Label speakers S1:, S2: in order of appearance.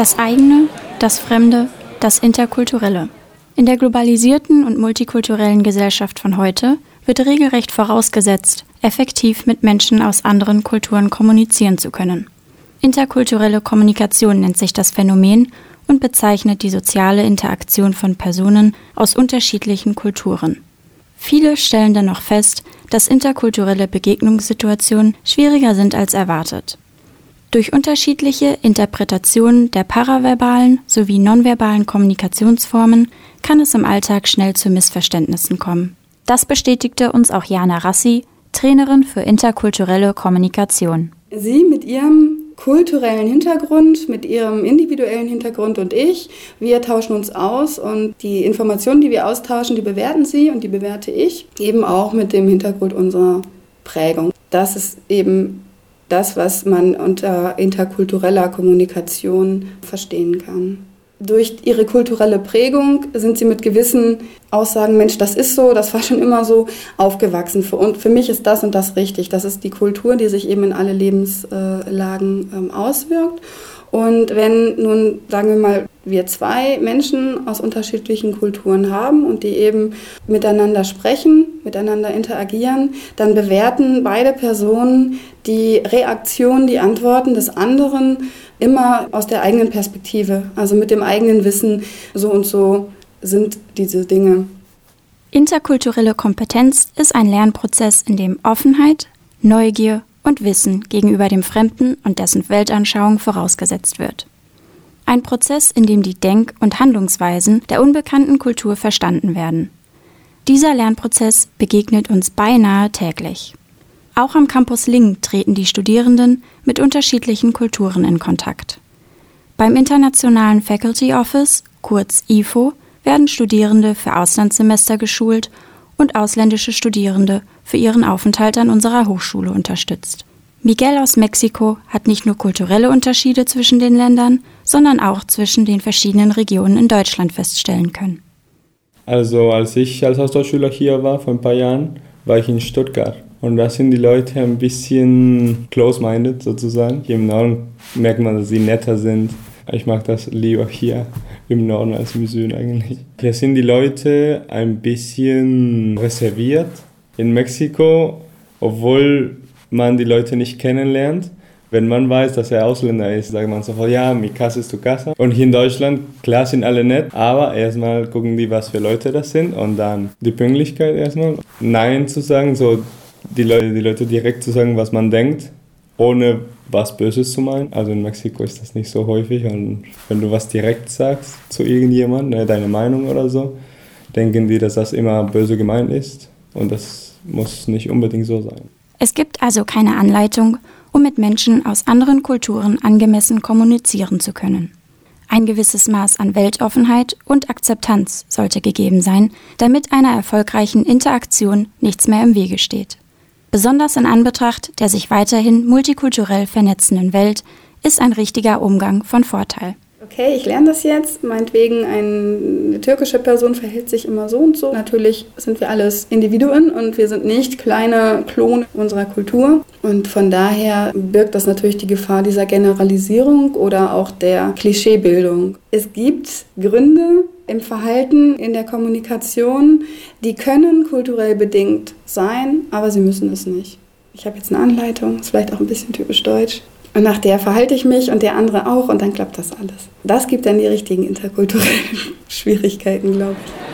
S1: Das eigene, das Fremde, das Interkulturelle. In der globalisierten und multikulturellen Gesellschaft von heute wird regelrecht vorausgesetzt, effektiv mit Menschen aus anderen Kulturen kommunizieren zu können. Interkulturelle Kommunikation nennt sich das Phänomen und bezeichnet die soziale Interaktion von Personen aus unterschiedlichen Kulturen. Viele stellen dennoch fest, dass interkulturelle Begegnungssituationen schwieriger sind als erwartet. Durch unterschiedliche Interpretationen der paraverbalen sowie nonverbalen Kommunikationsformen kann es im Alltag schnell zu Missverständnissen kommen. Das bestätigte uns auch Jana Rassi, Trainerin für interkulturelle Kommunikation.
S2: Sie mit ihrem kulturellen Hintergrund, mit ihrem individuellen Hintergrund und ich, wir tauschen uns aus und die Informationen, die wir austauschen, die bewerten sie und die bewerte ich, eben auch mit dem Hintergrund unserer Prägung. Das ist eben das, was man unter interkultureller Kommunikation verstehen kann. Durch ihre kulturelle Prägung sind sie mit gewissen Aussagen, Mensch, das ist so, das war schon immer so, aufgewachsen. Und für mich ist das und das richtig. Das ist die Kultur, die sich eben in alle Lebenslagen ähm, auswirkt. Und wenn nun, sagen wir mal, wir zwei Menschen aus unterschiedlichen Kulturen haben und die eben miteinander sprechen, miteinander interagieren, dann bewerten beide Personen die Reaktion, die Antworten des anderen immer aus der eigenen Perspektive, also mit dem eigenen Wissen, so und so sind diese Dinge.
S1: Interkulturelle Kompetenz ist ein Lernprozess, in dem Offenheit, Neugier und Wissen gegenüber dem Fremden und dessen Weltanschauung vorausgesetzt wird. Ein Prozess, in dem die Denk- und Handlungsweisen der unbekannten Kultur verstanden werden. Dieser Lernprozess begegnet uns beinahe täglich. Auch am Campus Ling treten die Studierenden mit unterschiedlichen Kulturen in Kontakt. Beim Internationalen Faculty Office, kurz IFO, werden Studierende für Auslandssemester geschult und ausländische Studierende für ihren Aufenthalt an unserer Hochschule unterstützt. Miguel aus Mexiko hat nicht nur kulturelle Unterschiede zwischen den Ländern, sondern auch zwischen den verschiedenen Regionen in Deutschland feststellen können.
S3: Also als ich als Austauschschüler hier war vor ein paar Jahren, war ich in Stuttgart. Und da sind die Leute ein bisschen close-minded sozusagen. Hier im Norden merkt man, dass sie netter sind. Ich mag das lieber hier im Norden als im Süden eigentlich. Hier sind die Leute ein bisschen reserviert. In Mexiko, obwohl man die Leute nicht kennenlernt, wenn man weiß, dass er Ausländer ist, sagt man sofort, ja, mi casa ist tu casa. Und hier in Deutschland, klar sind alle nett, aber erstmal gucken die, was für Leute das sind und dann die Pünktlichkeit erstmal. Nein zu sagen, so die Leute, die Leute direkt zu sagen, was man denkt, ohne was Böses zu meinen. Also in Mexiko ist das nicht so häufig und wenn du was direkt sagst zu irgendjemandem, ne, deine Meinung oder so, denken die, dass das immer böse gemeint ist und das muss nicht unbedingt so sein.
S1: Es gibt also keine Anleitung, um mit Menschen aus anderen Kulturen angemessen kommunizieren zu können. Ein gewisses Maß an Weltoffenheit und Akzeptanz sollte gegeben sein, damit einer erfolgreichen Interaktion nichts mehr im Wege steht. Besonders in Anbetracht der sich weiterhin multikulturell vernetzenden Welt ist ein richtiger Umgang von Vorteil.
S2: Okay, ich lerne das jetzt. Meinetwegen eine türkische Person verhält sich immer so und so. Natürlich sind wir alles Individuen und wir sind nicht kleine Klone unserer Kultur. Und von daher birgt das natürlich die Gefahr dieser Generalisierung oder auch der Klischeebildung. Es gibt Gründe, im Verhalten, in der Kommunikation, die können kulturell bedingt sein, aber sie müssen es nicht. Ich habe jetzt eine Anleitung, ist vielleicht auch ein bisschen typisch deutsch. Und nach der verhalte ich mich und der andere auch und dann klappt das alles. Das gibt dann die richtigen interkulturellen Schwierigkeiten, glaube ich.